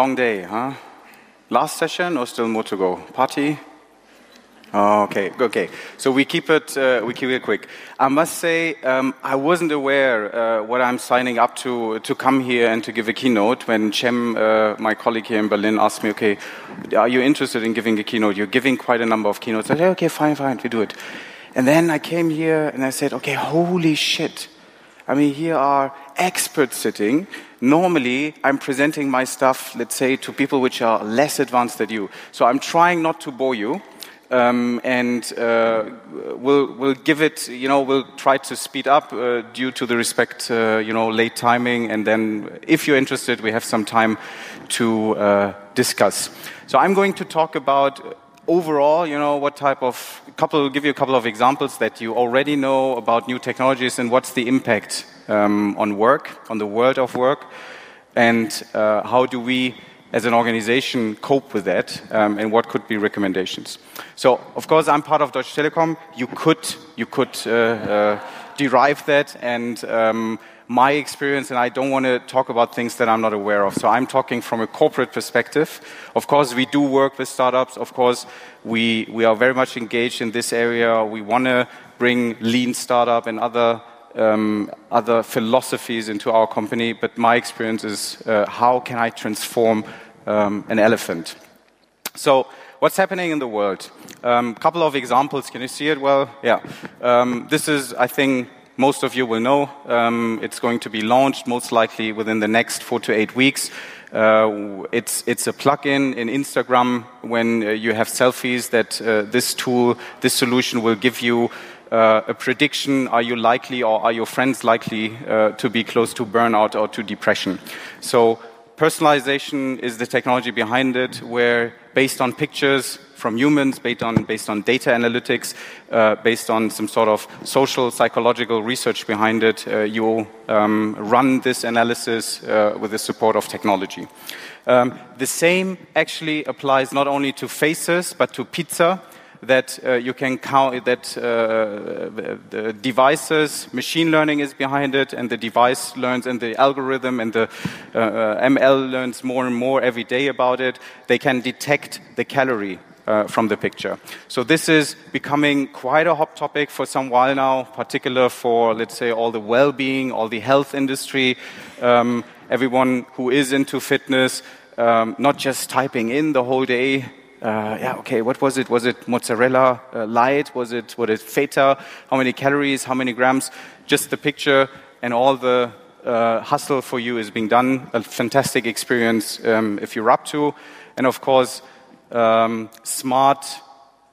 Long day, huh? Last session or still more to go? Party? Oh, okay, okay. So we keep it, uh, we keep it quick. I must say, um, I wasn't aware uh, what I'm signing up to to come here and to give a keynote. When Cem, uh, my colleague here in Berlin, asked me, "Okay, are you interested in giving a keynote? You're giving quite a number of keynotes." I said, "Okay, fine, fine, we do it." And then I came here and I said, "Okay, holy shit! I mean, here are experts sitting." Normally I'm presenting my stuff, let's say, to people which are less advanced than you. So I'm trying not to bore you. Um, and uh, we'll, we'll give it, you know, we'll try to speed up uh, due to the respect, uh, you know, late timing. And then if you're interested, we have some time to uh, discuss. So I'm going to talk about overall, you know, what type of couple, give you a couple of examples that you already know about new technologies and what's the impact um, on work, on the world of work, and uh, how do we as an organization cope with that um, and what could be recommendations. So of course i'm part of deutsche telekom. You could you could uh, uh, derive that and um, my experience and i don't want to talk about things that i'm not aware of so i'm talking from a corporate perspective of course we do work with startups of course we, we are very much engaged in this area we want to bring lean startup and other um, other philosophies into our company, but my experience is uh, how can I transform um, an elephant? So, what's happening in the world? A um, couple of examples. Can you see it well? Yeah. Um, this is, I think, most of you will know. Um, it's going to be launched most likely within the next four to eight weeks. Uh, it's, it's a plugin in in Instagram when uh, you have selfies that uh, this tool, this solution will give you uh, a prediction are you likely or are your friends likely uh, to be close to burnout or to depression? So, personalization is the technology behind it, where based on pictures from humans, based on, based on data analytics, uh, based on some sort of social psychological research behind it, uh, you um, run this analysis uh, with the support of technology. Um, the same actually applies not only to faces but to pizza that uh, you can count that uh, the devices, machine learning is behind it, and the device learns, and the algorithm and the uh, uh ML learns more and more every day about it. They can detect the calorie uh, from the picture. So this is becoming quite a hot topic for some while now, particular for let's say all the well-being, all the health industry, um, everyone who is into fitness. Um, not just typing in the whole day uh, yeah, okay, what was it? Was it mozzarella uh, light? Was it, was it feta? How many calories? How many grams? Just the picture and all the uh, hustle for you is being done. A fantastic experience um, if you're up to. And of course, um, smart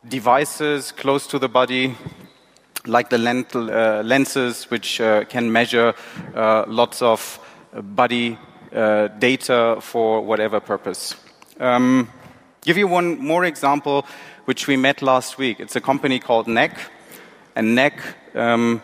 devices close to the body, like the uh, lenses, which uh, can measure uh, lots of body data for whatever purpose. Um, Give you one more example, which we met last week. It's a company called NEC, and NEC um,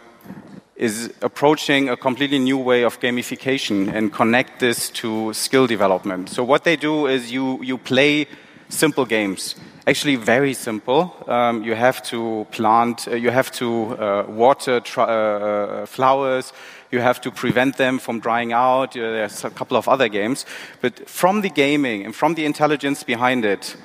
is approaching a completely new way of gamification and connect this to skill development. So what they do is you you play simple games. Actually, very simple. Um, you have to plant, uh, you have to uh, water uh, uh, flowers, you have to prevent them from drying out. There's a couple of other games. But from the gaming and from the intelligence behind it,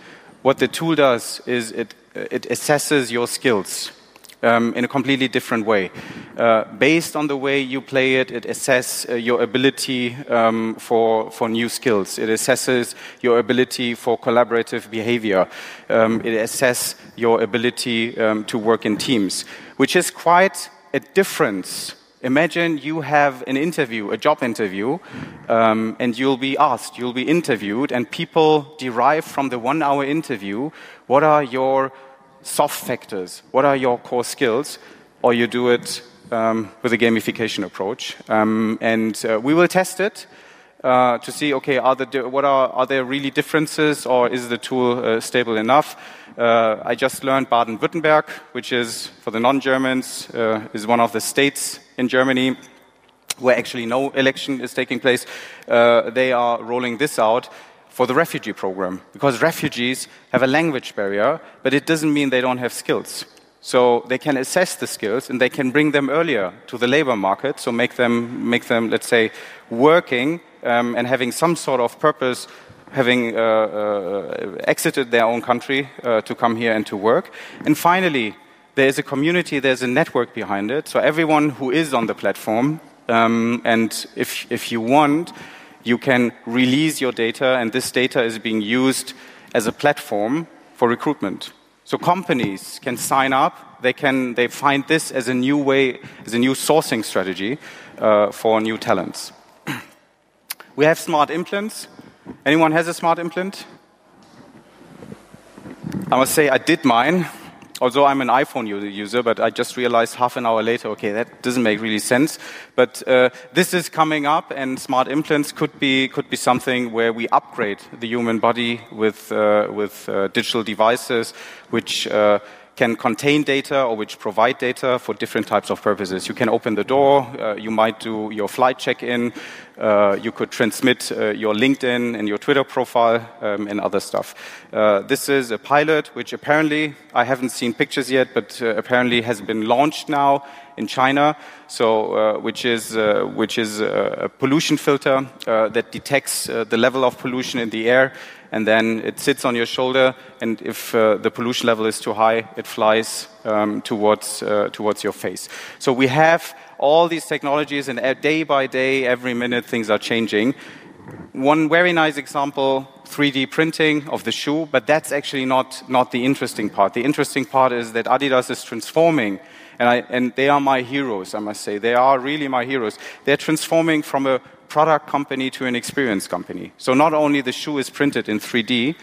what the tool does is it, it assesses your skills. Um, in a completely different way. Uh, based on the way you play it, it assesses uh, your ability um, for, for new skills. It assesses your ability for collaborative behavior. Um, it assesses your ability um, to work in teams, which is quite a difference Imagine you have an interview, a job interview, um, and you'll be asked, you'll be interviewed, and people derive from the one hour interview what are your soft factors, what are your core skills, or you do it um, with a gamification approach. Um, and uh, we will test it. Uh, to see, okay, are, the, what are, are there really differences or is the tool uh, stable enough? Uh, I just learned Baden-Württemberg, which is, for the non-Germans, uh, is one of the states in Germany where actually no election is taking place. Uh, they are rolling this out for the refugee program because refugees have a language barrier, but it doesn't mean they don't have skills. So they can assess the skills and they can bring them earlier to the labor market, so make them, make them let's say, working um, and having some sort of purpose, having uh, uh, exited their own country uh, to come here and to work. And finally, there's a community, there's a network behind it. So everyone who is on the platform, um, and if, if you want, you can release your data, and this data is being used as a platform for recruitment. So companies can sign up. They can they find this as a new way, as a new sourcing strategy uh, for new talents. we have smart implants. Anyone has a smart implant? I must say I did mine although I'm an iPhone user, but I just realized half an hour later, okay, that doesn't make really sense. But uh, this is coming up, and smart implants could be could be something where we upgrade the human body with uh, with uh, digital devices, which uh, can contain data or which provide data for different types of purposes. You can open the door, uh, you might do your flight check in, uh, you could transmit uh, your LinkedIn and your Twitter profile um, and other stuff. Uh, this is a pilot which apparently, I haven't seen pictures yet, but uh, apparently has been launched now in China, so, uh, which is, which is a pollution filter that detects the level of pollution in the air and then it sits on your shoulder, and if uh, the pollution level is too high, it flies um, towards, uh, towards your face. So we have all these technologies, and day by day, every minute, things are changing. One very nice example 3D printing of the shoe, but that's actually not, not the interesting part. The interesting part is that Adidas is transforming, and, I, and they are my heroes, I must say. They are really my heroes. They're transforming from a product company to an experience company. So not only the shoe is printed in 3D,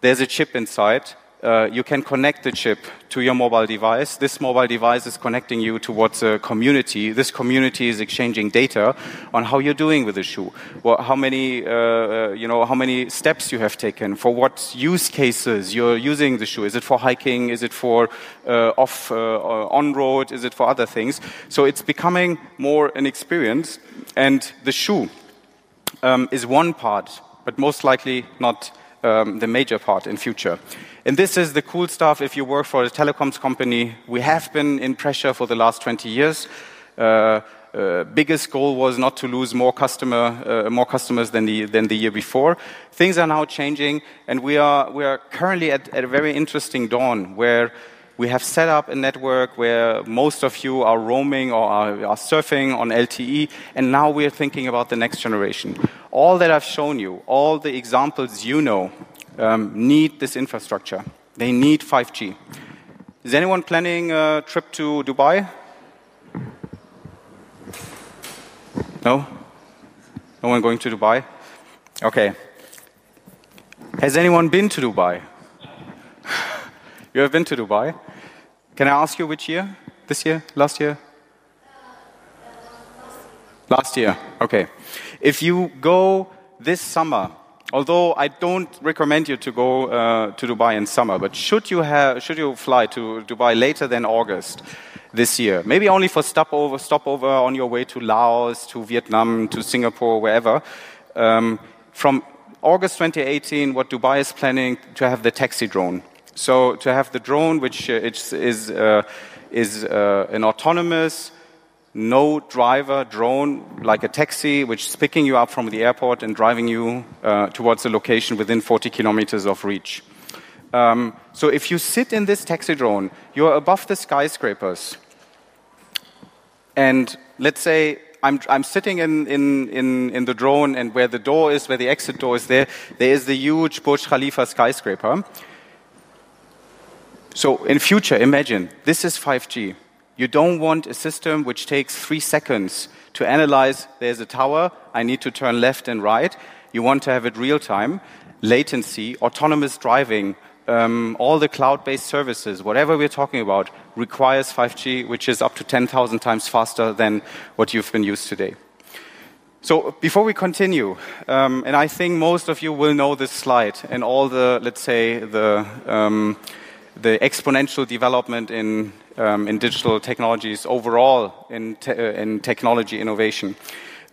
there's a chip inside. Uh, you can connect the chip to your mobile device. This mobile device is connecting you towards a community. This community is exchanging data on how you're doing with the shoe, well, how many, uh, uh, you know, how many steps you have taken, for what use cases you're using the shoe. Is it for hiking? Is it for uh, off uh, on road? Is it for other things? So it's becoming more an experience and the shoe um, is one part, but most likely not um, the major part in future. And this is the cool stuff if you work for a telecoms company. We have been in pressure for the last 20 years. Uh, uh, biggest goal was not to lose more customer, uh, more customers than the than the year before. Things are now changing, and we are we are currently at, at a very interesting dawn where we have set up a network where most of you are roaming or are, are surfing on LTE, and now we're thinking about the next generation. All that I've shown you, all the examples you know, um, need this infrastructure. They need 5G. Is anyone planning a trip to Dubai? No? No one going to Dubai? Okay. Has anyone been to Dubai? You have been to Dubai? Can I ask you which year? This year? Last year? Last year, okay. If you go this summer, although I don't recommend you to go uh, to Dubai in summer, but should you, have, should you fly to Dubai later than August this year, maybe only for stopover, stopover on your way to Laos, to Vietnam, to Singapore, wherever, um, from August 2018, what Dubai is planning to have the taxi drone. So to have the drone, which uh, is, uh, is uh, an autonomous, no driver drone, like a taxi, which is picking you up from the airport and driving you uh, towards a location within 40 kilometers of reach. Um, so if you sit in this taxi drone, you're above the skyscrapers. And let's say I'm, I'm sitting in, in, in, in the drone, and where the door is, where the exit door is there, there is the huge Burj Khalifa skyscraper. So in future, imagine this is 5G. You don't want a system which takes three seconds to analyze there's a tower, I need to turn left and right. You want to have it real time, latency, autonomous driving, um, all the cloud based services, whatever we're talking about, requires 5G, which is up to 10,000 times faster than what you've been used today. So before we continue, um, and I think most of you will know this slide and all the, let's say, the um, the exponential development in, um, in digital technologies overall in, te uh, in technology innovation.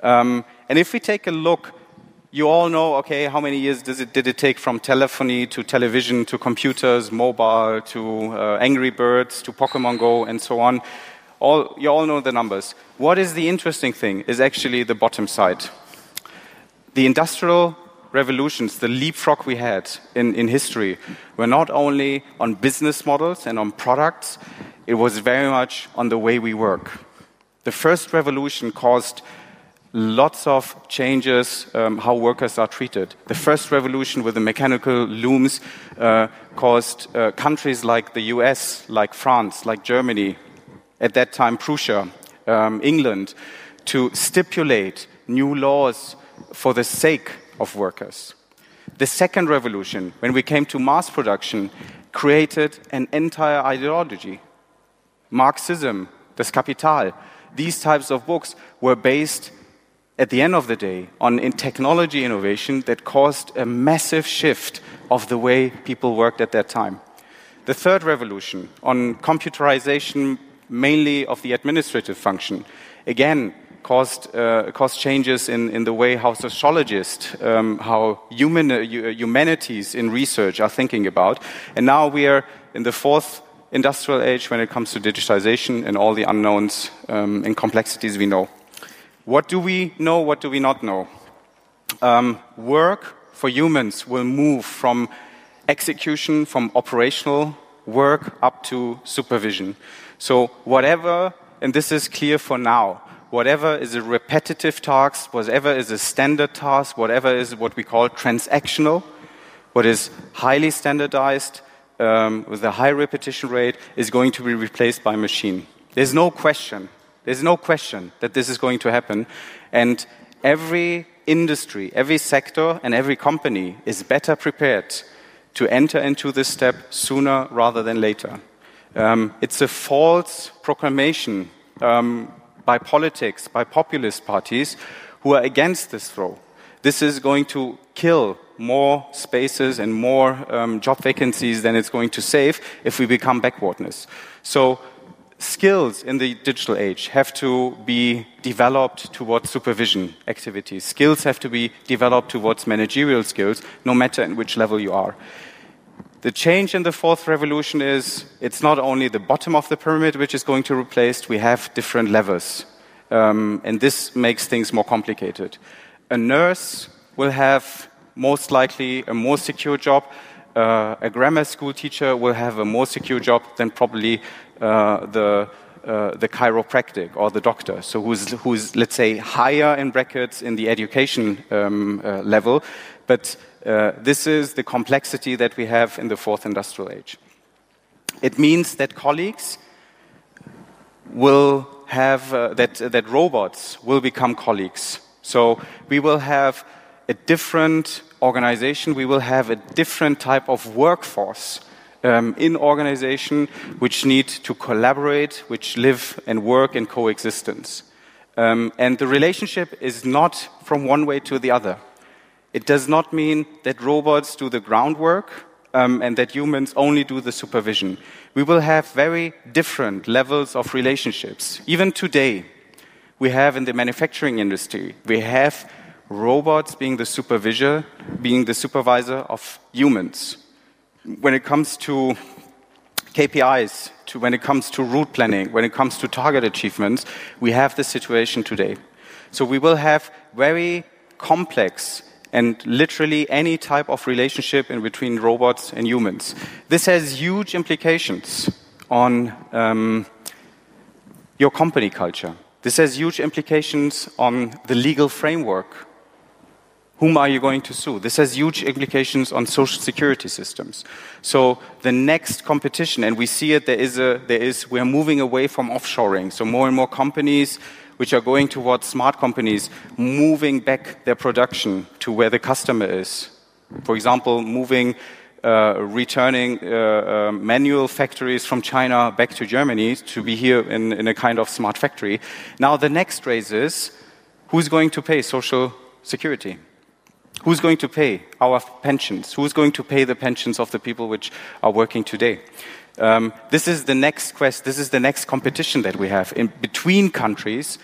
Um, and if we take a look, you all know, okay, how many years it, did it take from telephony to television to computers, mobile to uh, Angry Birds to Pokemon Go and so on. All, you all know the numbers. What is the interesting thing is actually the bottom side. The industrial revolutions, the leapfrog we had in, in history, were not only on business models and on products, it was very much on the way we work. The first revolution caused lots of changes um, how workers are treated. The first revolution with the mechanical looms uh, caused uh, countries like the US, like France, like Germany, at that time Prussia, um, England, to stipulate new laws for the sake of workers. The second revolution, when we came to mass production, created an entire ideology. Marxism, Das Kapital, these types of books were based at the end of the day on in technology innovation that caused a massive shift of the way people worked at that time. The third revolution on computerization, mainly of the administrative function, again caused, uh, caused changes in, in the way how sociologists, um, how human, uh, humanities in research are thinking about. And now we are in the fourth industrial age when it comes to digitization and all the unknowns um, and complexities we know. What do we know? What do we not know? Um, work for humans will move from execution, from operational work up to supervision. So, whatever, and this is clear for now, whatever is a repetitive task, whatever is a standard task, whatever is what we call transactional, what is highly standardized um, with a high repetition rate, is going to be replaced by machine. There's no question. There's no question that this is going to happen. And every industry, every sector, and every company is better prepared to enter into this step sooner rather than later. Um, it's a false proclamation um, by politics, by populist parties who are against this throw. This is going to kill more spaces and more um, job vacancies than it's going to save if we become backwardness. So skills in the digital age have to be developed towards supervision activities. Skills have to be developed towards managerial skills, no matter in which level you are. The change in the fourth revolution is it's not only the bottom of the pyramid which is going to replace, we have different levels. Um, and this makes things more complicated. A nurse will have most likely a more secure job. Uh, a grammar school teacher will have a more secure job than probably uh, the uh, the chiropractic or the doctor, so who's, who's, let's say, higher in brackets in the education um, uh, level. But uh, this is the complexity that we have in the fourth industrial age. It means that colleagues will have, uh, that, that robots will become colleagues. So we will have a different organization, we will have a different type of workforce um, in organization which need to collaborate, which live and work in coexistence. Um, and the relationship is not from one way to the other. It does not mean that robots do the groundwork um, and that humans only do the supervision. We will have very different levels of relationships. Even today, we have in the manufacturing industry, we have robots being the supervisor, being the supervisor of humans. When it comes to KPIs, to when it comes to route planning, when it comes to target achievements, we have this situation today. So we will have very complex and literally any type of relationship in between robots and humans. This has huge implications on um, your company culture. This has huge implications on the legal framework. Whom are you going to sue? This has huge implications on social security systems. So the next competition, and we see it, there is a, there is, we're moving away from offshoring. So more and more companies which are going towards smart companies moving back their production to where the customer is. For example, moving, uh, returning uh, uh, manual factories from China back to Germany to be here in, in a kind of smart factory. Now, the next race is who's going to pay social security? Who's going to pay our pensions? Who's going to pay the pensions of the people which are working today? Um, this is the next quest. This is the next competition that we have in between countries.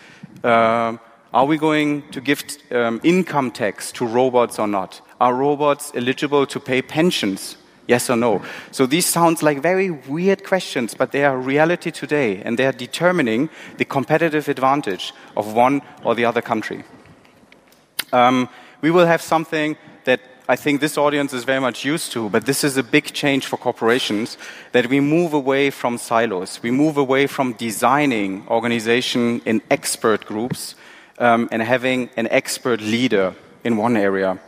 Uh, are we going to give um, income tax to robots or not? Are robots eligible to pay pensions? Yes or no? So these sound like very weird questions, but they are reality today, and they are determining the competitive advantage of one or the other country. Um, we will have something I think this audience is very much used to, but this is a big change for corporations that we move away from silos. We move away from designing organization in expert groups um, and having an expert leader in one area.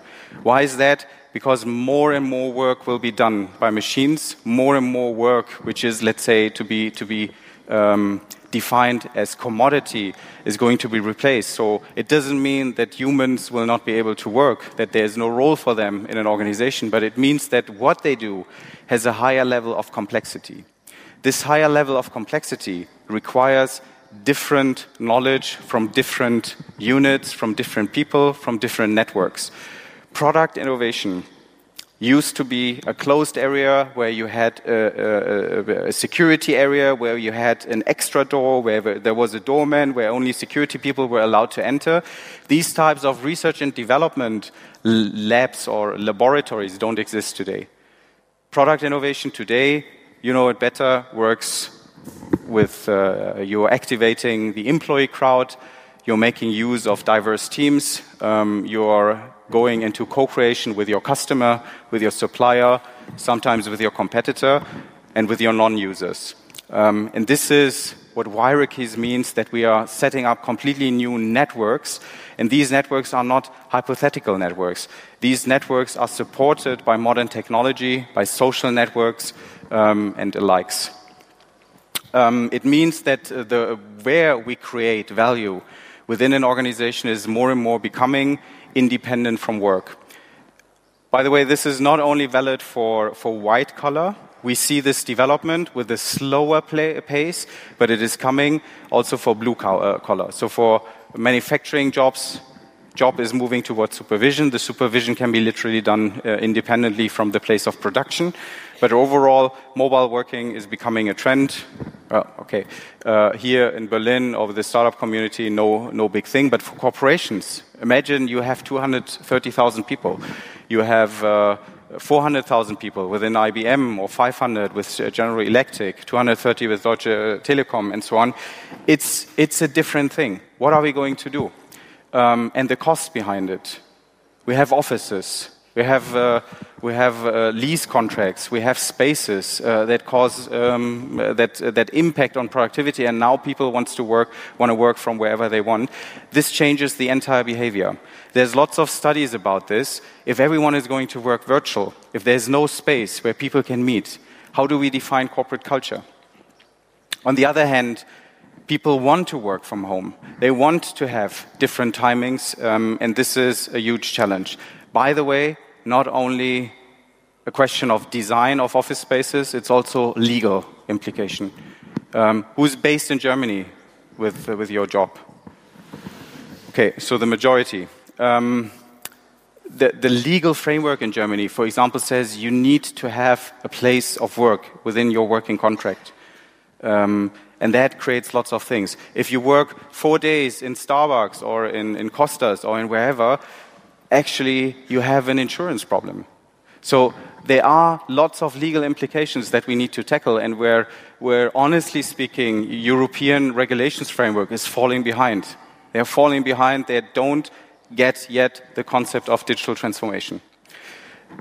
Why is that? Because more and more work will be done by machines, more and more work, which is, let's say, to be, to be um, defined as commodity is going to be replaced. So it doesn't mean that humans will not be able to work, that there's no role for them in an organization, but it means that what they do has a higher level of complexity. This higher level of complexity requires different knowledge from different units, from different people, from different networks. Product innovation used to be a closed area where you had a, a, a, security area, where you had an extra door, where there was a doorman, where only security people were allowed to enter. These types of research and development labs or laboratories don't exist today. Product innovation today, you know it better, works with uh, you're activating the employee crowd, you're making use of diverse teams, um, you're going into co-creation with your customer, with your supplier, sometimes with your competitor, and with your non-users. Um, and this is what hierarchies means that we are setting up completely new networks. And these networks are not hypothetical networks. These networks are supported by modern technology, by social networks, um, and likes. Um, it means that uh, the, where we create value within an organization is more and more becoming independent from work. By the way, this is not only valid for, for white collar. We see this development with a slower play, pace, but it is coming also for blue uh, collar. So for manufacturing jobs, job is moving towards supervision. The supervision can be literally done uh, independently from the place of production. But overall, mobile working is becoming a trend. Uh, okay, uh, here in Berlin, over the startup community, no, no big thing. But for corporations, imagine you have 230,000 people. You have uh, 400,000 people within IBM or 500 with General Electric, 230 with Deutsche Telekom, and so on. It's, it's a different thing. What are we going to do? Um, and the cost behind it. We have offices. We have, uh, we have uh, lease contracts. We have spaces uh, that cause um, that that impact on productivity. And now people want to work want to work from wherever they want. This changes the entire behavior. There's lots of studies about this. If everyone is going to work virtual, if there's no space where people can meet, how do we define corporate culture? On the other hand, people want to work from home. They want to have different timings, um, and this is a huge challenge. By the way, not only a question of design of office spaces, it's also legal implication. Um, who's based in Germany with, uh, with your job? Okay, so the majority. Um, the, the, legal framework in Germany, for example, says you need to have a place of work within your working contract. Um, and that creates lots of things. If you work four days in Starbucks or in, in Costas or in wherever, actually you have an insurance problem. So there are lots of legal implications that we need to tackle, and where, where honestly speaking, European regulations framework is falling behind. They are falling behind. They don't get yet the concept of digital transformation.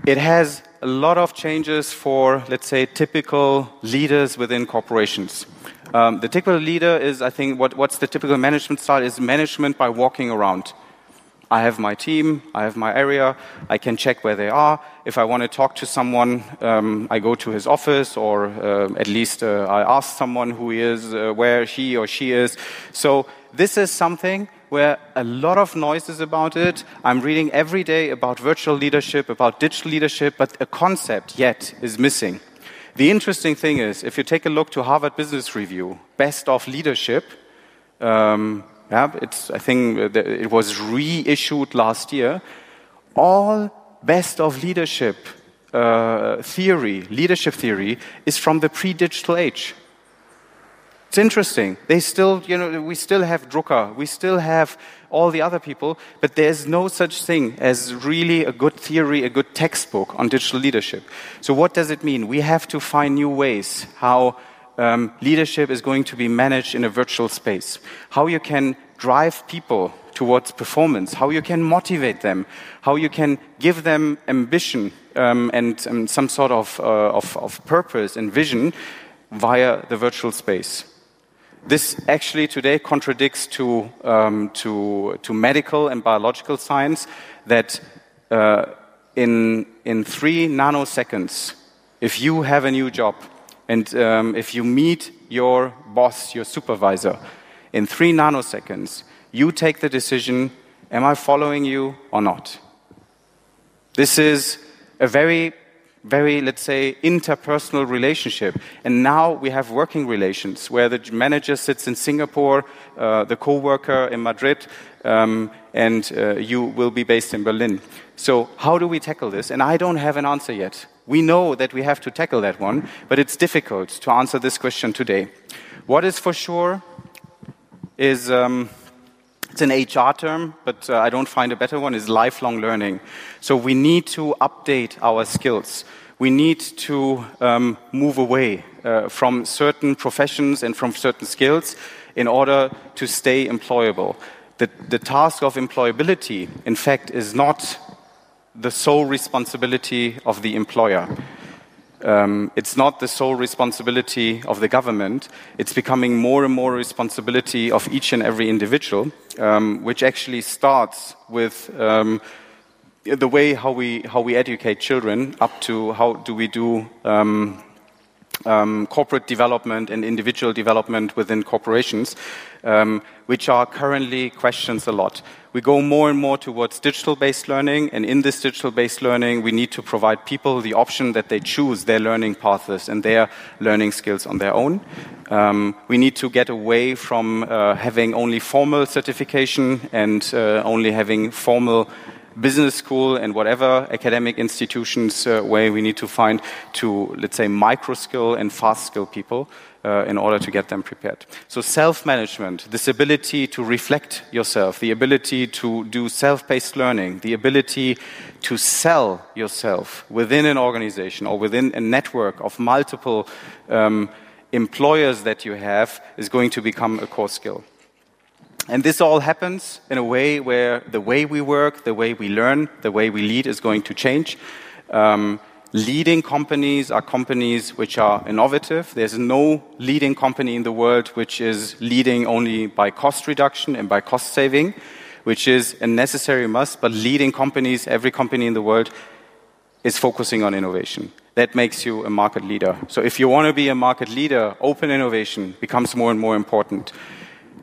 It has a lot of changes for, let's say, typical leaders within corporations. Um, the typical leader is, I think, what, what's the typical management style is management by walking around. I have my team, I have my area, I can check where they are. If I want to talk to someone, um, I go to his office, or uh, at least uh, I ask someone who he is, uh, where he or she is. So this is something where a lot of noise is about it. I'm reading every day about virtual leadership, about digital leadership, but a concept yet is missing. The interesting thing is, if you take a look to Harvard Business Review, Best of Leadership, um, yeah, it's, I think it was reissued last year. All best of leadership uh, theory, leadership theory, is from the pre-digital age. It's interesting. They still, you know, we still have Drucker, we still have all the other people, but there's no such thing as really a good theory, a good textbook on digital leadership. So what does it mean? We have to find new ways how um, leadership is going to be managed in a virtual space. How you can drive people towards performance, how you can motivate them, how you can give them ambition um, and um, some sort of, uh, of, of purpose and vision via the virtual space. This actually today contradicts to, um, to, to medical and biological science that uh, in, in three nanoseconds, if you have a new job and um, if you meet your boss, your supervisor, in three nanoseconds, you take the decision am I following you or not? This is a very very, let's say, interpersonal relationship. And now we have working relations where the manager sits in Singapore, uh, the co-worker in Madrid, um, and uh, you will be based in Berlin. So how do we tackle this? And I don't have an answer yet. We know that we have to tackle that one, but it's difficult to answer this question today. What is for sure is um, it's an HR term, but uh, I don't find a better one, is lifelong learning. So we need to update our skills. We need to um, move away uh, from certain professions and from certain skills in order to stay employable. The, the task of employability, in fact, is not the sole responsibility of the employer. Um, it's not the sole responsibility of the government. It's becoming more and more responsibility of each and every individual, um, which actually starts with um, the way how we how we educate children, up to how do we do um, corporate development and individual development within corporations, um, which are currently questions a lot. We go more and more towards digital based learning, and in this digital based learning, we need to provide people the option that they choose their learning paths and their learning skills on their own. Um, we need to get away from uh, having only formal certification and uh, only having formal business school and whatever academic institutions uh, where we need to find to, let's say, micro skill and fast skill people uh, in order to get them prepared. So, self management, this ability to reflect yourself, the ability to do self paced learning, the ability to sell yourself within an organization or within a network of multiple um, employers that you have is going to become a core skill. And this all happens in a way where the way we work, the way we learn, the way we lead is going to change. Um, leading companies are companies which are innovative. There's no leading company in the world which is leading only by cost reduction and by cost saving, which is a necessary must. But leading companies, every company in the world, is focusing on innovation. That makes you a market leader. So if you want to be a market leader, open innovation becomes more and more important.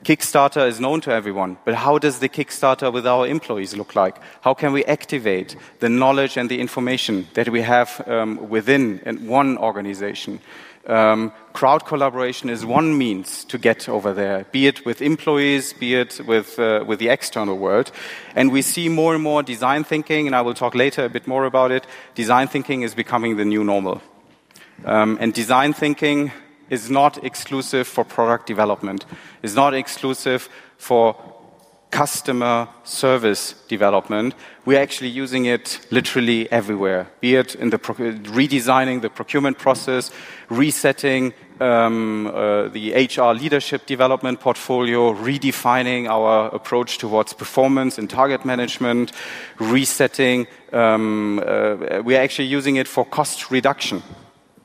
Kickstarter is known to everyone, but how does the Kickstarter with our employees look like? How can we activate the knowledge and the information that we have um, within one organization? Um, crowd collaboration is one means to get over there, be it with employees, be it with, uh, with the external world. And we see more and more design thinking, and I will talk later a bit more about it. Design thinking is becoming the new normal. Um, and design thinking is not exclusive for product development, is not exclusive for customer service development. We're actually using it literally everywhere, be it in the redesigning the procurement process, resetting um, uh, the HR leadership development portfolio, redefining our approach towards performance and target management, resetting. Um, uh, we're actually using it for cost reduction.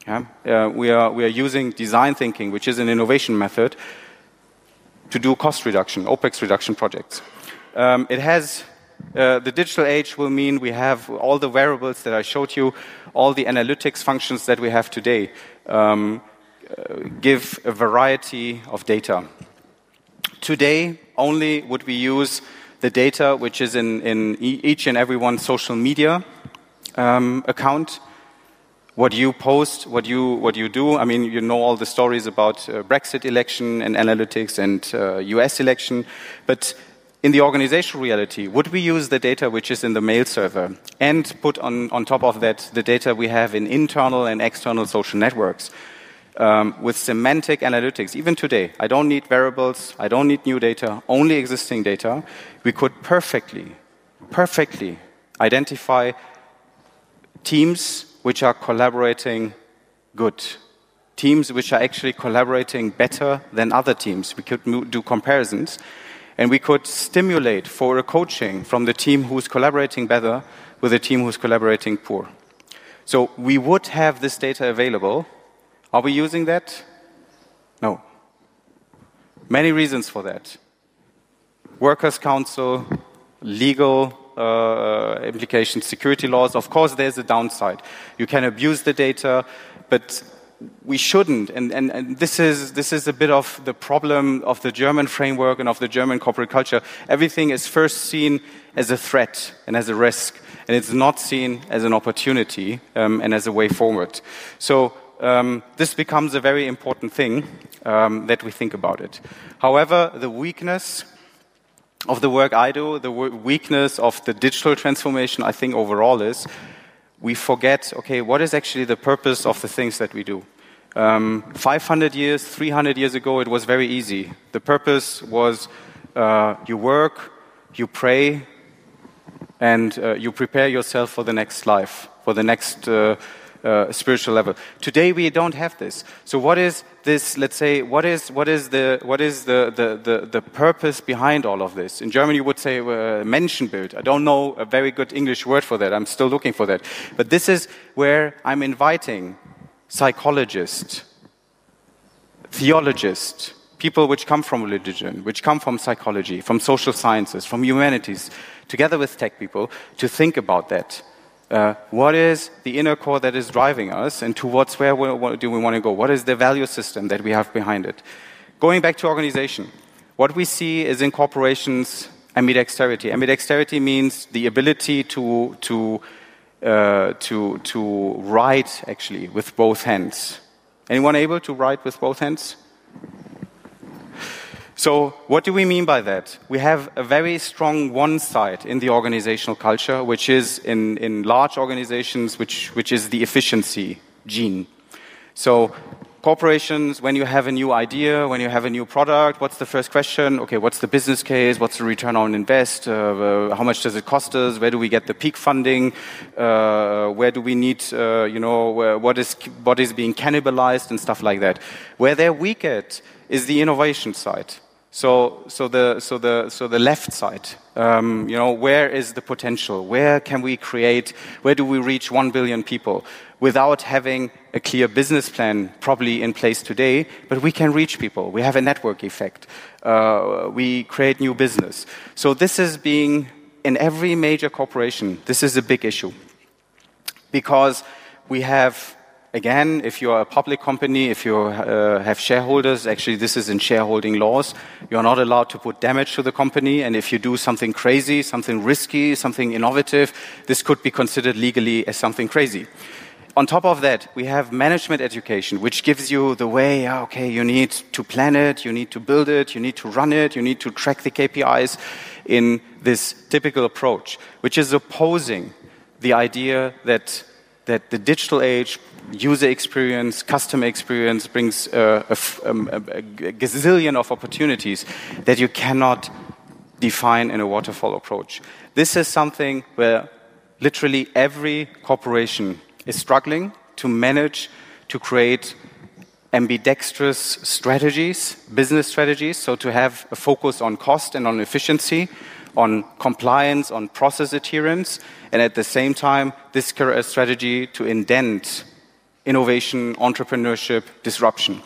Yeah? Uh, we, are, we are using design thinking, which is an innovation method, to do cost reduction, OPEX reduction projects. Um, it has uh, the digital age will mean we have all the wearables that I showed you, all the analytics functions that we have today, um, uh, give a variety of data. Today, only would we use the data which is in, in each and every one social media um, account what you post, what you, what you do. I mean, you know all the stories about uh, Brexit election and analytics and uh, US election. But in the organizational reality, would we use the data which is in the mail server and put on, on top of that the data we have in internal and external social networks? Um, with semantic analytics, even today, I don't need wearables, I don't need new data, only existing data. We could perfectly, perfectly identify teams which are collaborating good, teams which are actually collaborating better than other teams. We could do comparisons. And we could stimulate for a coaching from the team who's collaborating better with the team who's collaborating poor. So we would have this data available. Are we using that? No. Many reasons for that. Workers' council, legal uh, implications, security laws. Of course, there's a downside. You can abuse the data, but we shouldn't. And, and, and, this, is, this is a bit of the problem of the German framework and of the German corporate culture. Everything is first seen as a threat and as a risk, and it's not seen as an opportunity um, and as a way forward. So um, this becomes a very important thing um, that we think about it. However, the weakness of the work I do, the weakness of the digital transformation, I think overall is we forget, okay, what is actually the purpose of the things that we do? Um, 500 years, 300 years ago, it was very easy. The purpose was uh, you work, you pray, and uh, you prepare yourself for the next life, for the next uh, uh, spiritual level. Today we don't have this. So what is this? Let's say what is what is the what is the the, the, the purpose behind all of this? In German you would say uh, Menschenbild. I don't know a very good English word for that. I'm still looking for that. But this is where I'm inviting psychologists, theologists, people which come from religion, which come from psychology, from social sciences, from humanities, together with tech people, to think about that uh, what is the inner core that is driving us and towards where do we want to go? What is the value system that we have behind it? Going back to organization, what we see is in corporations ambidexterity. Ambidexterity means the ability to, to, uh, to, to write actually with both hands. Anyone able to write with both hands? So, what do we mean by that? We have a very strong one side in the organizational culture, which is in, in large organizations, which, which is the efficiency gene. So, corporations, when you have a new idea, when you have a new product, what's the first question? Okay, what's the business case? What's the return on invest? Uh, uh, how much does it cost us? Where do we get the peak funding? Uh, where do we need, uh, you know, what is, what is being cannibalized and stuff like that? Where they're weak at is the innovation side. So, so, the, so, the, so the left side, um, you know, where is the potential? Where can we create, where do we reach 1 billion people without having a clear business plan probably in place today, but we can reach people. We have a network effect. Uh, we create new business. So this is being, in every major corporation, this is a big issue. Because we have again, if you are a public company, if you uh, have shareholders, actually this is in shareholding laws, you are not allowed to put damage to the company. And if you do something crazy, something risky, something innovative, this could be considered legally as something crazy. On top of that, we have management education, which gives you the way, okay, you need to plan it, you need to build it, you need to run it, you need to track the KPIs in this typical approach, which is opposing the idea that that the digital age, user experience, customer experience brings uh, a, um, a, a, gazillion of opportunities that you cannot define in a waterfall approach. This is something where literally every corporation is struggling to manage to create ambidextrous strategies, business strategies, so to have a focus on cost and on efficiency, on compliance, on process adherence, and at the same time, this uh, strategy to indent innovation, entrepreneurship, disruption.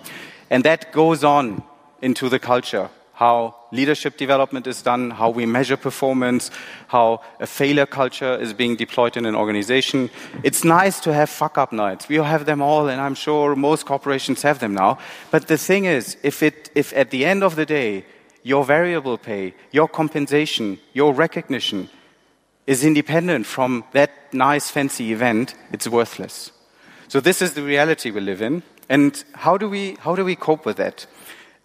And that goes on into the culture how leadership development is done, how we measure performance, how a failure culture is being deployed in an organization. It's nice to have fuck up nights. We have them all, and I'm sure most corporations have them now. But the thing is, if, it, if at the end of the day, your variable pay, your compensation, your recognition is independent from that nice fancy event, it's worthless. So this is the reality we live in. And how do we, how do we cope with that?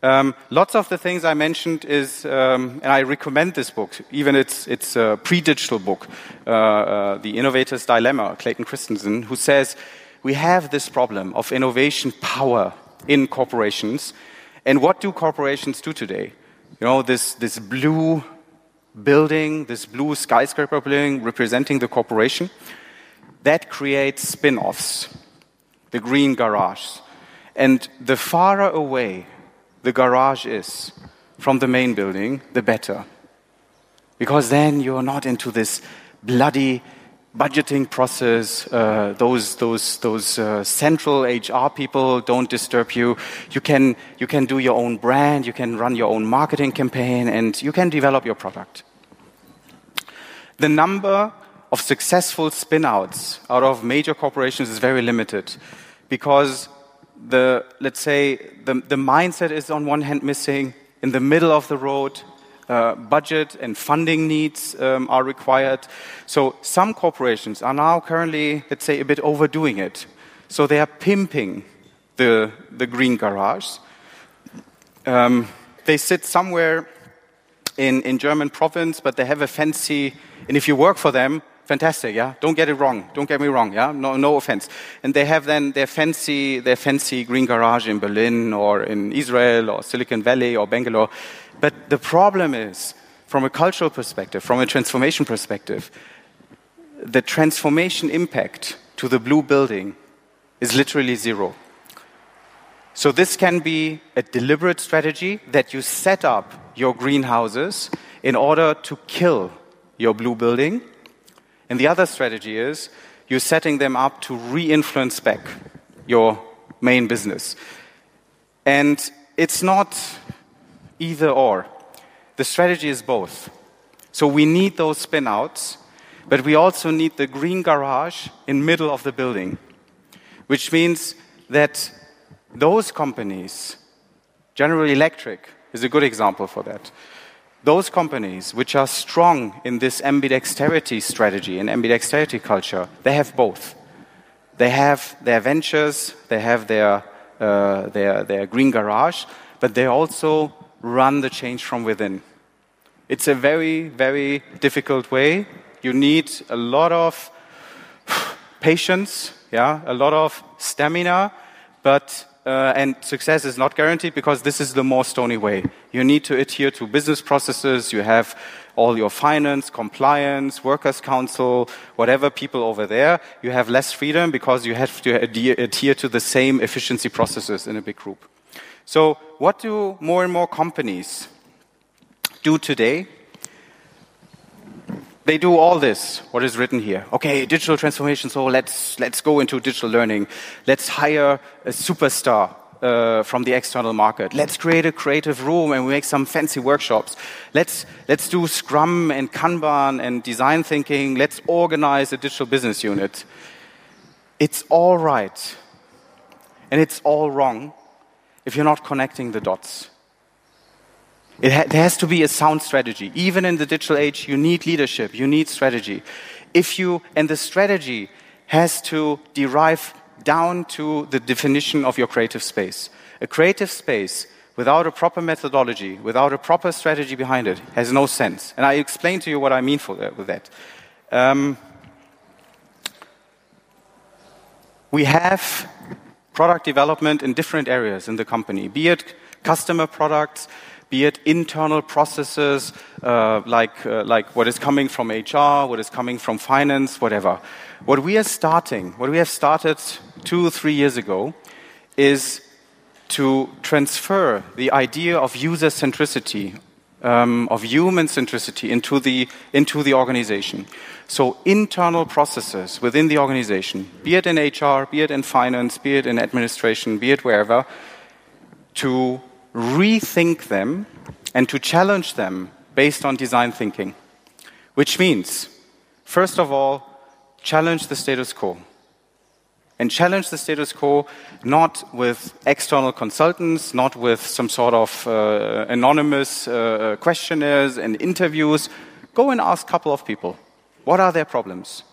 Um, lots of the things I mentioned is, um, and I recommend this book, even it's, it's a pre-digital book, uh, uh, The Innovator's Dilemma, Clayton Christensen, who says, we have this problem of innovation power in corporations. And what do corporations do today? You know, this, this blue building, this blue skyscraper building representing the corporation, that creates spin offs, the green garage. And the farther away the garage is, from the main building, the better. Because then you're not into this bloody budgeting process. Uh, those those those uh, central HR people don't disturb you. You can you can do your own brand. You can run your own marketing campaign, and you can develop your product. The number of successful spinouts out of major corporations is very limited because the let's say the, the mindset is on one hand missing in the middle of the road uh, budget and funding needs um, are required. So some corporations are now currently, let's say, a bit overdoing it. So they are pimping the, the green garage. Um, they sit somewhere in, in German province, but they have a fancy, and if you work for them, fantastic, yeah. Don't get it wrong. Don't get me wrong, yeah. No, no offense. And they have then their fancy, their fancy green garage in Berlin or in Israel or Silicon Valley or Bangalore. But the problem is, from a cultural perspective, from a transformation perspective, the transformation impact to the blue building is literally zero. So this can be a deliberate strategy that you set up your greenhouses in order to kill your blue building and the other strategy is you're setting them up to re influence back your main business. And it's not either or. The strategy is both. So we need those spinouts, but we also need the green garage in middle of the building, which means that those companies, General Electric is a good example for that those companies which are strong in this ambidexterity strategy and ambidexterity culture, they have both. They have their ventures, they have their, uh, their, their green garage, but they also run the change from within. It's a very, very difficult way. You need a lot of patience, yeah, a lot of stamina, but uh, and success is not guaranteed because this is the more stony way. You need to adhere to business processes. You have all your finance, compliance, workers' council, whatever people over there. You have less freedom because you have to adhere, adhere to the same efficiency processes in a big group. So, what do more and more companies do today? they do all this, what is written here. Okay, digital transformation, so let's, let's go into digital learning. Let's hire a superstar uh, from the external market. Let's create a creative room and we make some fancy workshops. Let's, let's do Scrum and Kanban and design thinking. Let's organize a digital business unit. It's all right. And it's all wrong if you're not connecting the dots. It ha there has to be a sound strategy. Even in the digital age, you need leadership, you need strategy. If you, and the strategy has to derive down to the definition of your creative space. A creative space without a proper methodology, without a proper strategy behind it, has no sense. And I explain to you what I mean for that, with that. Um, we have product development in different areas in the company, be it customer products, be it internal processes uh, like, uh, like what is coming from HR, what is coming from finance, whatever. What we are starting, what we have started two or three years ago, is to transfer the idea of user centricity, um, of human centricity into the, into the organization. So, internal processes within the organization, be it in HR, be it in finance, be it in administration, be it wherever, to rethink them and to challenge them based on design thinking. Which means, first of all, challenge the status quo. And challenge the status quo not with external consultants, not with some sort of uh, anonymous uh, questionnaires and interviews. Go and ask a couple of people what are their problems?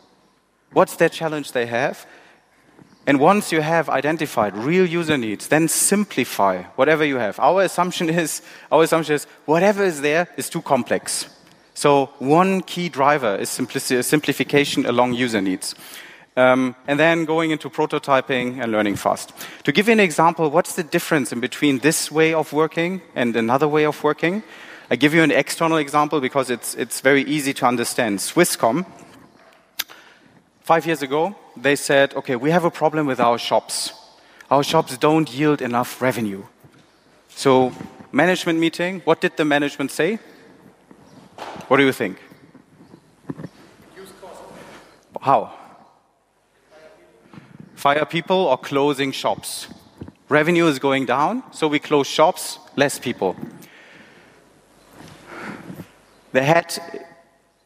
What's their challenge they have? And once you have identified real user needs, then simplify whatever you have. Our assumption is, our assumption is whatever is there is too complex. So one key driver is simplification along user needs. Um, and then going into prototyping and learning fast. To give you an example, what's the difference in between this way of working and another way of working? I give you an external example because it's, it's very easy to understand. Swisscom, five years ago, they said, okay, we have a problem with our shops. Our shops don't yield enough revenue. So management meeting. What did the management say? What do you think? How? Fire people or closing shops. Revenue is going down, so we close shops, less people. They had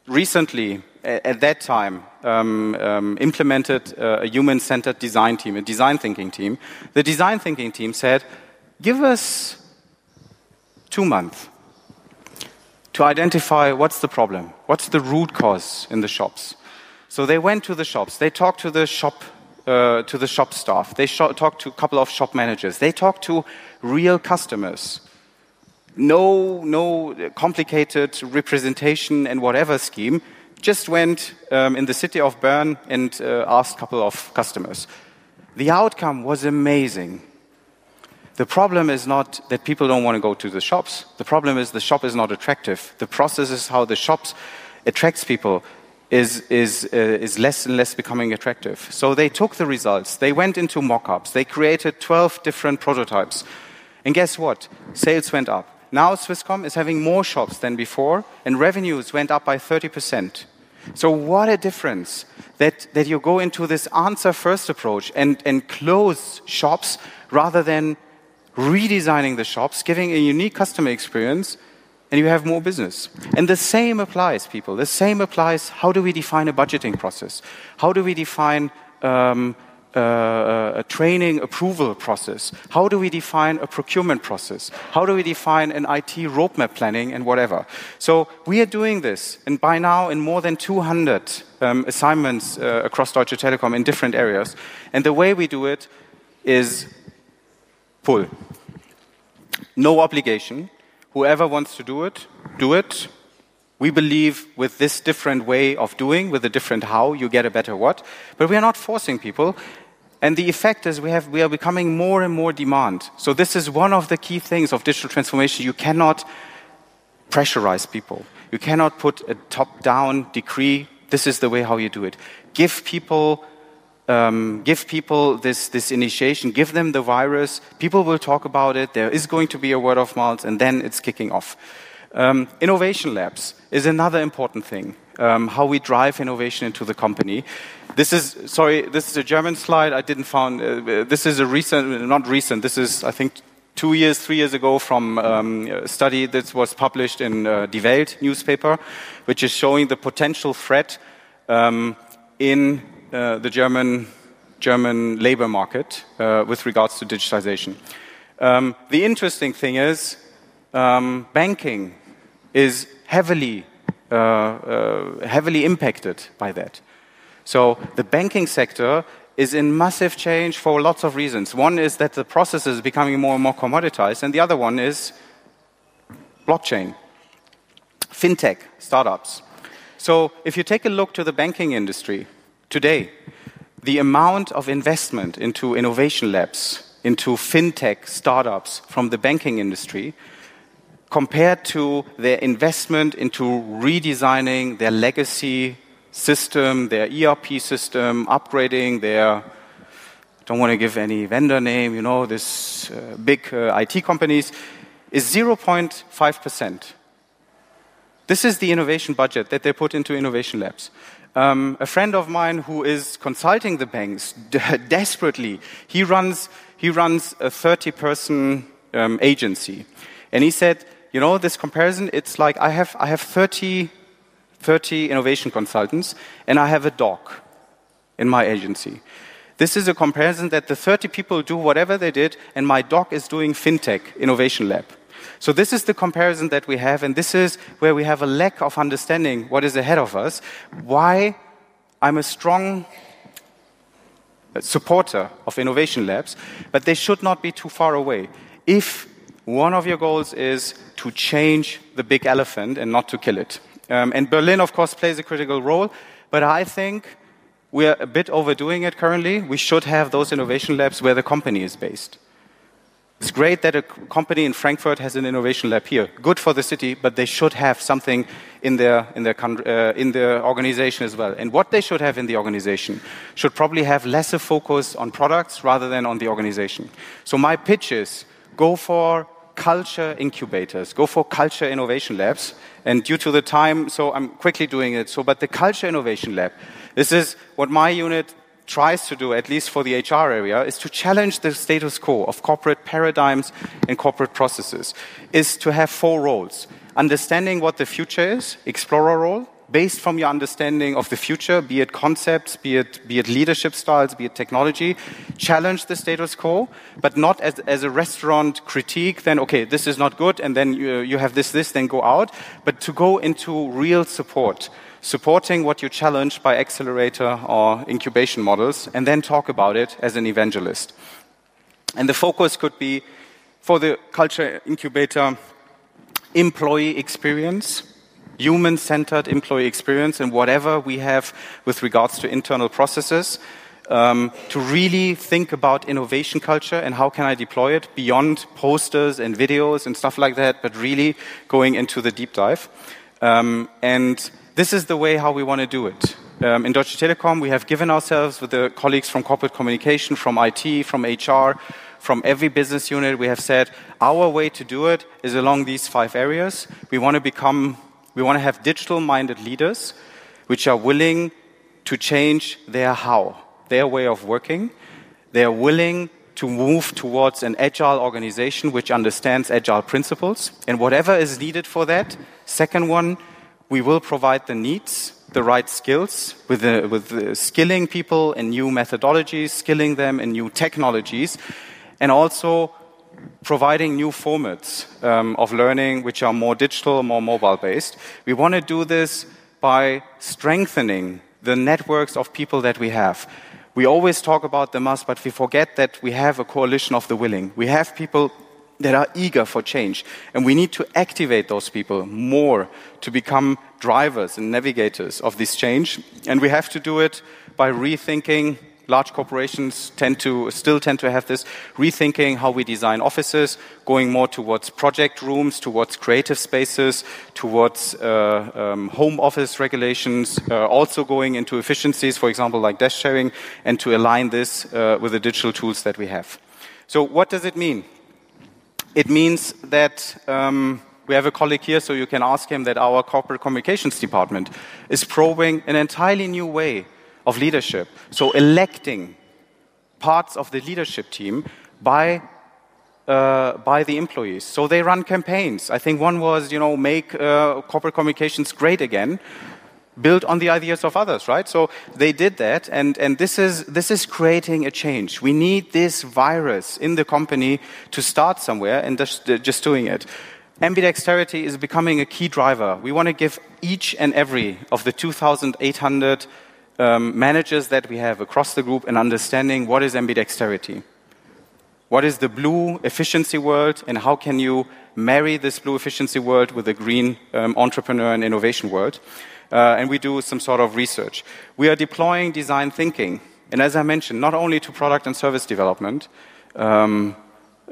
recently, at that time, um, um, implemented a human centered design team, a design thinking team. The design thinking team said, Give us two months to identify what's the problem, what's the root cause in the shops. So they went to the shops, they talked to the shop. Uh, to the shop staff, they talked to a couple of shop managers, they talked to real customers, no, no complicated representation and whatever scheme. Just went um, in the city of Bern and uh, asked a couple of customers. The outcome was amazing. The problem is not that people don't want to go to the shops. The problem is the shop is not attractive. The process is how the shops attracts people is, is, uh, is less and less becoming attractive. So they took the results. They went into mock-ups. They created 12 different prototypes. And guess what? Sales went up. Now Swisscom is having more shops than before, and revenues went up by 30%. So what a difference that, that you go into this answer first approach and, and close shops rather than redesigning the shops, giving a unique customer experience, and you have more business. And the same applies, people. The same applies. How do we define a budgeting process? How do we define um, uh, a training approval process? How do we define a procurement process? How do we define an IT roadmap planning and whatever? So we are doing this, and by now in more than 200 um, assignments uh, across Deutsche Telekom in different areas. And the way we do it is pull. No obligation. Whoever wants to do it, do it. We believe with this different way of doing, with a different how, you get a better what. But we are not forcing people. And the effect is we, have, we are becoming more and more demand. So this is one of the key things of digital transformation. You cannot pressurize people. You cannot put a top-down decree. This is the way how you do it. Give people, um, give people this, this initiation. Give them the virus. People will talk about it. There is going to be a word of mouth, and then it's kicking off. Um, innovation labs is another important thing. Um, how we drive innovation into the company. This is, sorry, this is a German slide. I didn't find, uh, this is a recent, not recent, this is, I think, two years, three years ago from um, a study that was published in uh, Die Welt newspaper, which is showing the potential threat um, in uh, the German, German labor market uh, with regards to digitization. Um, the interesting thing is um, banking is heavily, uh, uh, heavily impacted by that. So the banking sector is in massive change for lots of reasons. One is that the process is becoming more and more commoditized, and the other one is blockchain, fintech, startups. So if you take a look to the banking industry today, the amount of investment into innovation labs, into fintech startups from the banking industry, compared to their investment into redesigning their legacy system, their ERP system, upgrading their, don't want to give any vendor name, you know, this uh, big uh, IT companies, is 0.5%. This is the innovation budget that they put into innovation labs. Um, a friend of mine who is consulting the banks desperately, he runs, he runs a 30 person um, agency. And he said, you know, this comparison, it's like I have, I have 30 30 innovation consultants, and I have a dog in my agency. This is a comparison that the 30 people do whatever they did, and my dog is doing fintech innovation lab. So this is the comparison that we have, and this is where we have a lack of understanding what is ahead of us. Why I'm a strong supporter of innovation labs, but they should not be too far away. If one of your goals is to change the big elephant and not to kill it. Um, and Berlin, of course, plays a critical role, but I think we're a bit overdoing it currently. We should have those innovation labs where the company is based. It's great that a company in Frankfurt has an innovation lab here. Good for the city, but they should have something in their, in their, uh, in their organization as well. And what they should have in the organization should probably have less a focus on products rather than on the organization. So my pitch is go for culture incubators, go for culture innovation labs. And due to the time, so I'm quickly doing it. So, but the culture innovation lab, this is what my unit tries to do, at least for the HR area, is to challenge the status quo of corporate paradigms and corporate processes, is to have four roles. Understanding what the future is, explorer role, based from your understanding of the future, be it concepts, be it, be it leadership styles, be it technology, challenge the status quo, but not as, as a restaurant critique, then, okay, this is not good, and then you, you have this, this, then go out, but to go into real support, supporting what you challenge by accelerator or incubation models, and then talk about it as an evangelist. And the focus could be for the culture incubator, employee experience, human centered employee experience and whatever we have with regards to internal processes. Um, to really think about innovation culture and how can I deploy it beyond posters and videos and stuff like that, but really going into the deep dive. Um, and this is the way how we want to do it. Um, in Deutsche Telekom, we have given ourselves with the colleagues from corporate communication, from IT, from HR, from every business unit, we have said our way to do it is along these five areas. We want to become we want to have digital minded leaders which are willing to change their how, their way of working. They are willing to move towards an agile organization which understands agile principles. And whatever is needed for that, second one, we will provide the needs, the right skills, with, the, with the skilling people in new methodologies, skilling them in new technologies, and also providing new formats um, of learning which are more digital, more mobile based. We want to do this by strengthening the networks of people that we have. We always talk about the must, but we forget that we have a coalition of the willing. We have people that are eager for change, and we need to activate those people more to become drivers and navigators of this change. And we have to do it by rethinking large corporations tend to still tend to have this rethinking how we design offices, going more towards project rooms, towards creative spaces, towards uh, um, home office regulations, uh, also going into efficiencies, for example, like desk sharing, and to align this uh, with the digital tools that we have. So, what does it mean? It means that. Um, we have a colleague here, so you can ask him that our corporate communications department is probing an entirely new way of leadership. So electing parts of the leadership team by uh, by the employees. So they run campaigns. I think one was, you know, make uh, corporate communications great again, build on the ideas of others, right? So they did that, and, and this, is, this is creating a change. We need this virus in the company to start somewhere and just, just doing it. Ambidexterity is becoming a key driver. We want to give each and every of the 2,800 um, managers that we have across the group and understanding what is ambidexterity. What is the blue efficiency world, and how can you marry this blue efficiency world with the green um, entrepreneur and innovation world? Uh, and we do some sort of research. We are deploying design thinking, and as I mentioned, not only to product and service development. Um,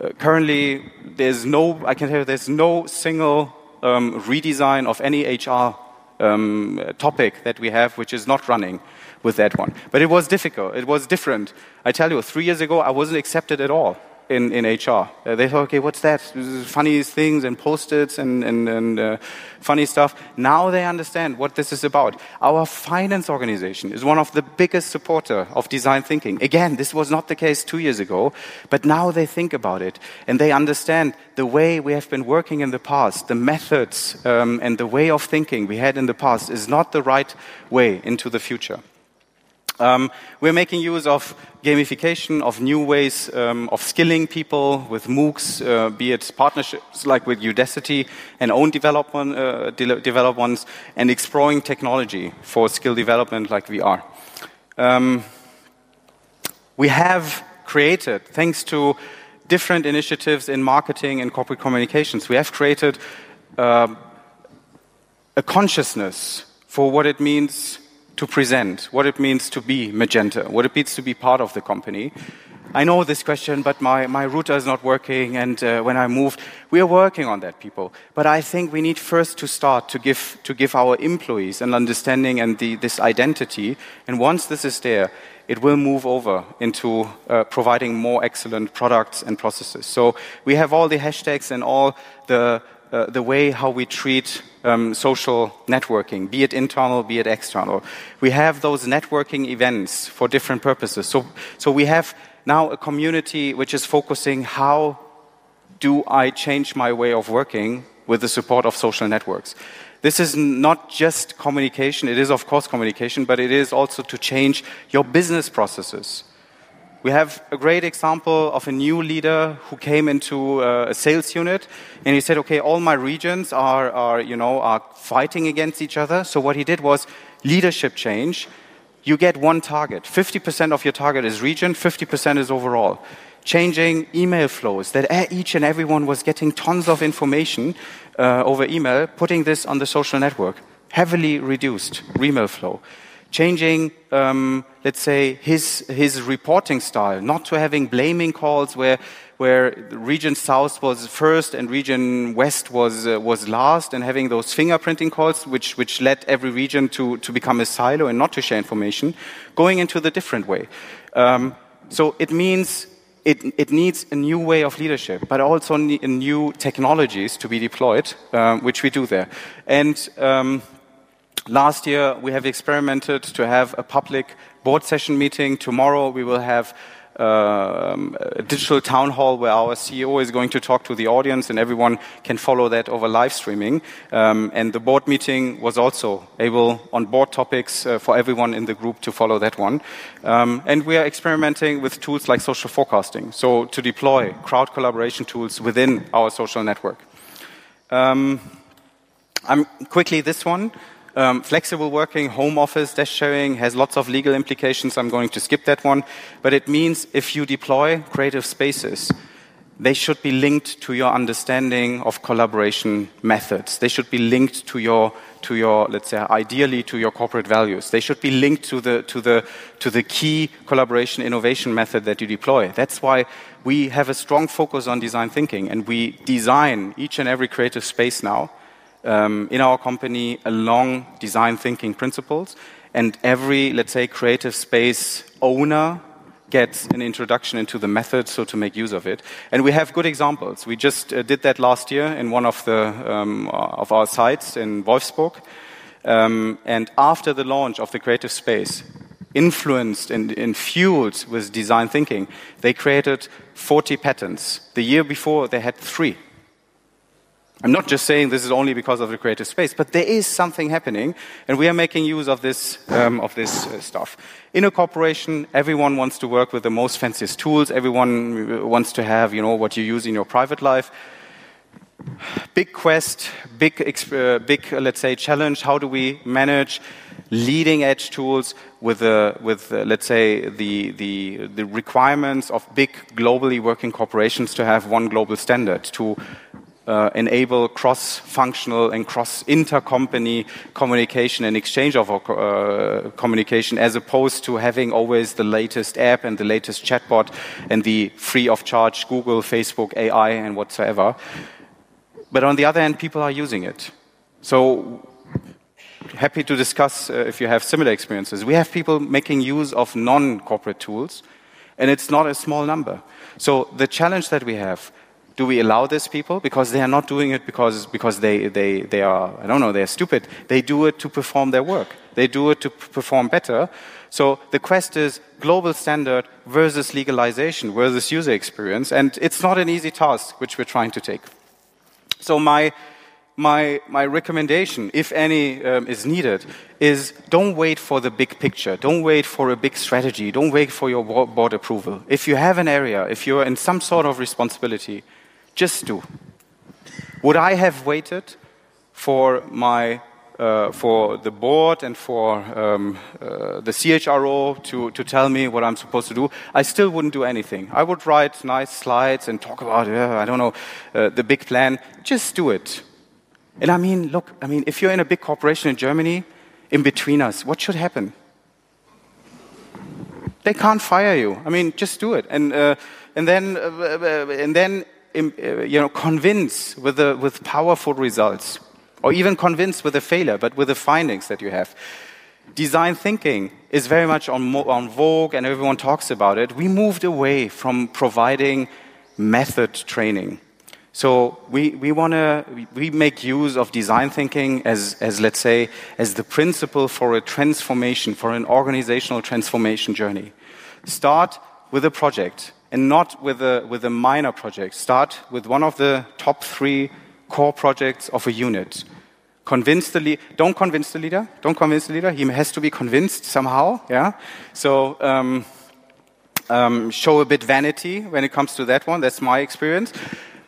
uh, currently, there's no, I can tell you, there's no single um, redesign of any HR um, topic that we have which is not running with that one. But it was difficult. It was different. I tell you, three years ago, I wasn't accepted at all in, in HR. Uh, they thought, okay, what's that? Funny things and post-its and, and, and uh, funny stuff. Now they understand what this is about. Our finance organization is one of the biggest supporter of design thinking. Again, this was not the case two years ago, but now they think about it and they understand the way we have been working in the past, the methods um, and the way of thinking we had in the past is not the right way into the future. Um, we're making use of gamification, of new ways um, of skilling people with MOOCs, uh, be it partnerships like with Udacity and own development, uh, de develop ones, and exploring technology for skill development like VR. Um, we have created, thanks to different initiatives in marketing and corporate communications, we have created uh, a consciousness for what it means to present, what it means to be Magenta, what it means to be part of the company. I know this question, but my, my router is not working, and uh, when I moved, we are working on that, people. But I think we need first to start to give, to give our employees an understanding and the, this identity. And once this is there, it will move over into uh, providing more excellent products and processes. So we have all the hashtags and all the, uh, the way how we treat um, social networking, be it internal, be it external. We have those networking events for different purposes. So, so we have now a community which is focusing how do I change my way of working with the support of social networks. This is not just communication, it is, of course, communication, but it is also to change your business processes. We have a great example of a new leader who came into uh, a sales unit and he said, okay, all my regions are, are, you know, are fighting against each other. So what he did was leadership change. You get one target. 50% of your target is region, 50% is overall changing email flows, that each and everyone was getting tons of information uh, over email, putting this on the social network, heavily reduced email flow. Changing, um, let's say, his, his reporting style, not to having blaming calls where, where region south was first and region west was, uh, was last, and having those fingerprinting calls, which, which led every region to, to become a silo and not to share information, going into the different way. Um, so it means it, it, needs a new way of leadership, but also new technologies to be deployed, um, which we do there. And um, last year we have experimented to have a public board session meeting. Tomorrow we will have um, a digital town hall where our CEO is going to talk to the audience and everyone can follow that over live streaming. Um, and the board meeting was also able on board topics uh, for everyone in the group to follow that one. Um, and we are experimenting with tools like social forecasting, so to deploy crowd collaboration tools within our social network. Um, I'm quickly this one. Um, flexible working, home office, desk sharing has lots of legal implications. I'm going to skip that one. But it means if you deploy creative spaces, they should be linked to your understanding of collaboration methods. They should be linked to your, to your, let's say, ideally to your corporate values. They should be linked to the, to the, to the key collaboration innovation method that you deploy. That's why we have a strong focus on design thinking and we design each and every creative space now um, in our company along design thinking principles. And every, let's say, creative space owner gets an introduction into the method, so to make use of it. And we have good examples. We just uh, did that last year in one of, the, um, of our sites in Wolfsburg. Um, and after the launch of the creative space, influenced and, and, fueled with design thinking, they created 40 patents. The year before, they had three. I'm not just saying this is only because of the creative space, but there is something happening, and we are making use of this, um, of this uh, stuff. In a corporation, everyone wants to work with the most fanciest tools. Everyone wants to have, you know, what you use in your private life. Big quest, big, uh, big, uh, let's say, challenge. How do we manage leading edge tools with, uh, with uh, let's say, the, the, the requirements of big globally working corporations to have one global standard to uh, enable cross-functional and cross-intercompany communication and exchange of uh, communication as opposed to having always the latest app and the latest chatbot and the free of charge Google, Facebook, AI and whatsoever. But on the other hand, people are using it. So happy to discuss uh, if you have similar experiences. We have people making use of non-corporate tools and it's not a small number. So the challenge that we have do we allow these people? Because they are not doing it because, because they, they, they are, I don't know, they're stupid. They do it to perform their work. They do it to perform better. So the quest is global standard versus legalization versus user experience. And it's not an easy task which we're trying to take. So my, my, my recommendation, if any um, is needed, is don't wait for the big picture. Don't wait for a big strategy. Don't wait for your board approval. If you have an area, if you're in some sort of responsibility, just do. Would I have waited for my uh, for the board and for um, uh, the CHRO to, to tell me what I'm supposed to do, I still wouldn't do anything. I would write nice slides and talk about, uh, I don't know, uh, the big plan. Just do it. And I mean, look, I mean, if you're in a big corporation in Germany, in between us, what should happen? They can't fire you. I mean, just do it. And, uh, and then, uh, and then Äh, you know, convince with, the, with powerful results, or even convince with a failure, but with the findings that you have. design thinking is very much on, on vogue and everyone talks about it. We moved away from providing method training. So we, we want to, we make use of design thinking as, as, let's say, as the principle for a transformation, for an organizational transformation journey. Start with a project and not with a, with a minor project. Start with one of the top three core projects of a unit. Convince the leader. Don't convince the leader. Don't convince the leader. He has to be convinced somehow. Yeah. So um, um, show a bit vanity when it comes to that one. That's my experience.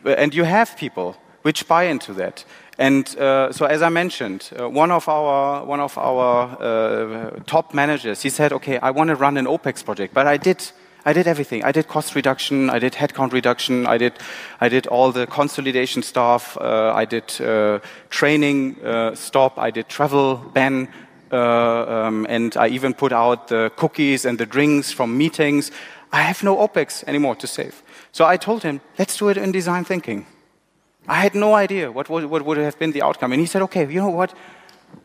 Uh, and you have people which buy into that. And uh, so, as I mentioned, uh, one of our one of our uh, top managers, he said, "Okay, I want to run an OPEX project, but I did." I did everything. I did cost reduction. I did headcount reduction. I did, I did all the consolidation stuff. Uh, I did uh, training uh, stop. I did travel ban. Um, and I even put out the cookies and the drinks from meetings. I have no OPEX anymore to save. So I told him, let's do it in design thinking. I had no idea what would, what would have been the outcome. And he said, okay, you know what?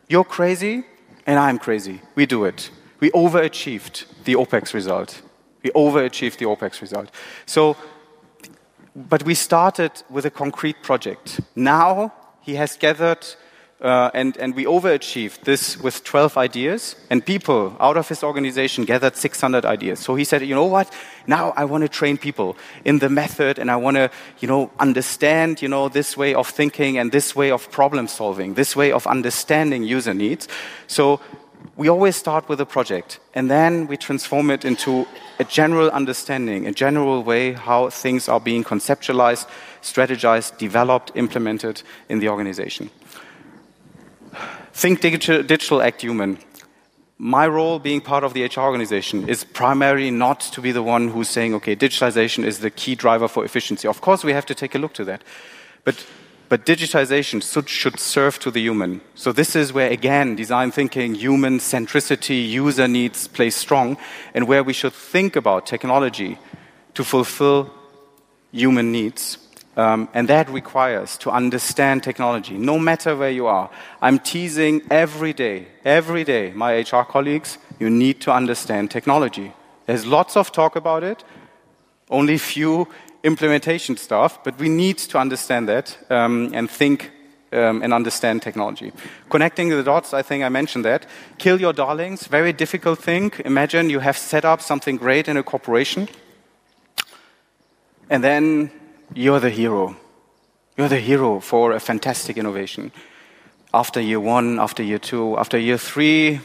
You're crazy and I'm crazy. We do it. We overachieved the OPEX result. We overachieved the OPEX result. So, but we started with a concrete project. Now he has gathered uh, and, and we overachieved this with 12 ideas, and people out of his organization gathered 600 ideas. So he said, you know what? Now I want to train people in the method, and I want to, you know, understand, you know, this way of thinking and this way of problem solving, this way of understanding user needs. So we always start with a project, and then we transform it into a general understanding, a general way how things are being conceptualized, strategized, developed, implemented in the organization. Think digital, digital, act human. My role, being part of the HR organization, is primarily not to be the one who's saying, okay, digitalization is the key driver for efficiency. Of course, we have to take a look to that. But, but digitization should, serve to the human. So, this is where, again, design thinking, human centricity, user needs play strong, and where we should think about technology to fulfill human needs. Um, and that requires to understand technology, no matter where you are. I'm teasing every day, every day, my HR colleagues, you need to understand technology. There's lots of talk about it, only few implementation stuff, but we need to understand that um, and think um, and understand technology. Connecting the dots, I think I mentioned that. Kill your darlings, very difficult thing. Imagine you have set up something great in a corporation, and then you're the hero. You're the hero for a fantastic innovation. After year one, after year two, after year three,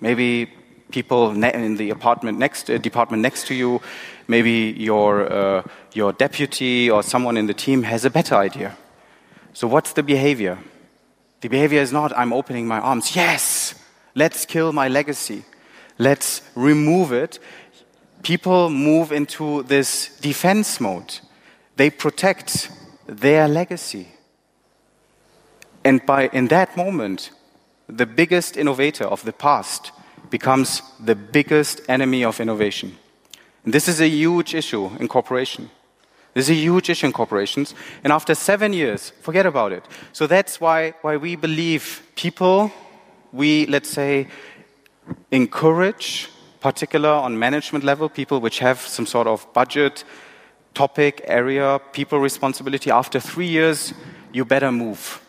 maybe people in the apartment next, uh, department next to you, maybe your, uh, your deputy or someone in the team has a better idea. So, what's the behavior? The behavior is not, I'm opening my arms. Yes, let's kill my legacy. Let's remove it. People move into this defense mode. They protect their legacy. And by, in that moment, the biggest innovator of the past becomes the biggest enemy of innovation. And this is a huge issue in corporation. This is a huge issue in corporations. And after seven years, forget about it. So that's why, why we believe people, we, let's say, encourage, particular on management level, people which have some sort of budget, topic, area, people responsibility. After three years, you better move.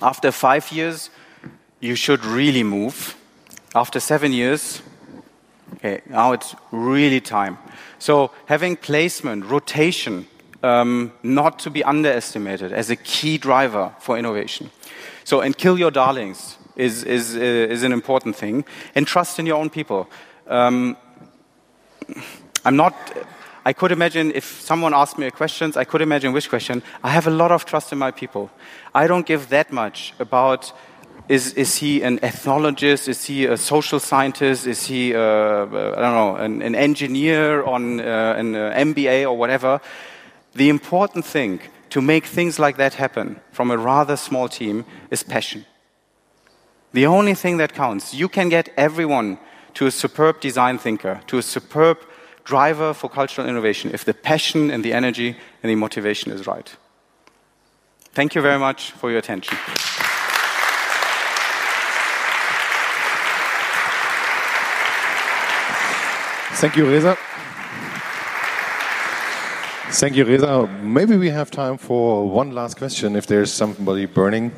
After five years, you should really move. After seven years, okay, now it's really time. So having placement, rotation, um, not to be underestimated as a key driver for innovation. So, and kill your darlings is, is, uh, is an important thing. And trust in your own people. Um, I'm not I could imagine if someone asked me a question, I could imagine which question. I have a lot of trust in my people. I don't give that much about is, is he an ethnologist? Is he a social scientist? Is he, uh, I don't know, an, an engineer on uh, an uh, MBA or whatever? The important thing to make things like that happen from a rather small team is passion. The only thing that counts. You can get everyone to a superb design thinker, to a superb driver for cultural innovation if the passion and the energy and the motivation is right. Thank you very much for your attention. Thank you, Reza. Thank you, Reza. Maybe we have time for one last question if there's somebody burning.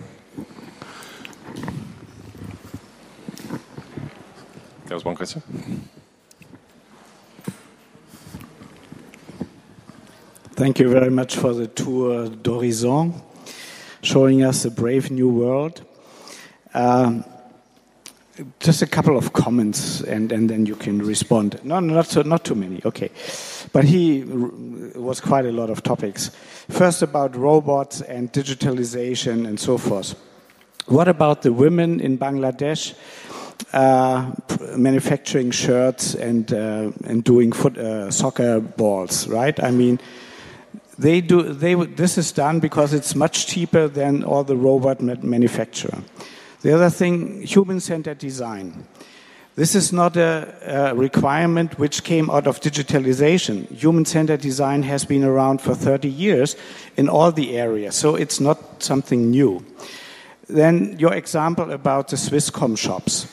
There was one question. Thank you very much for the tour d'horizon, showing us a brave new world. Um, just a couple of comments, and, and then you can respond. No, not so, not too many. Okay, but he was quite a lot of topics. First about robots and digitalization and so forth. What about the women in Bangladesh uh, manufacturing shirts and uh, and doing foot, uh, soccer balls? Right? I mean they do they this is done because it's much cheaper than all the robot manufacturer the other thing, human centered design. This is not a, a, requirement which came out of digitalization. Human centered design has been around for 30 years in all the areas, so it's not something new. Then, your example about the Swisscom shops.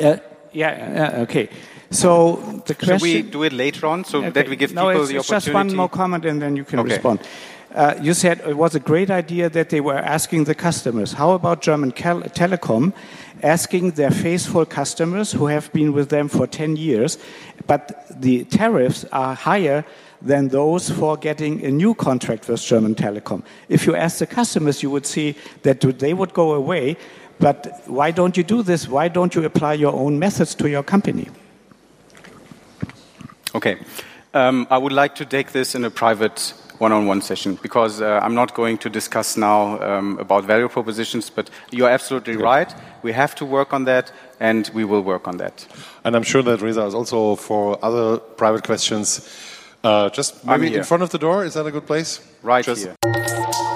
Uh, yeah, okay. So the question. Should we do it later on so okay. that we give no, people it's, the it's opportunity? Just one more comment, and then you can okay. respond. Uh, you said it was a great idea that they were asking the customers. How about German Telecom asking their faithful customers who have been with them for 10 years, but the tariffs are higher than those for getting a new contract with German Telecom? If you ask the customers, you would see that they would go away. But why don't you do this? Why don't you apply your own methods to your company? Okay. Um, I would like to take this in a private one-on-one session because uh, I'm not going to discuss now um, about value propositions, but you're absolutely right. We have to work on that, and we will work on that. And I'm sure that Reza is also for other private questions. Uh, just maybe in front of the door. Is that a good place? Right just here.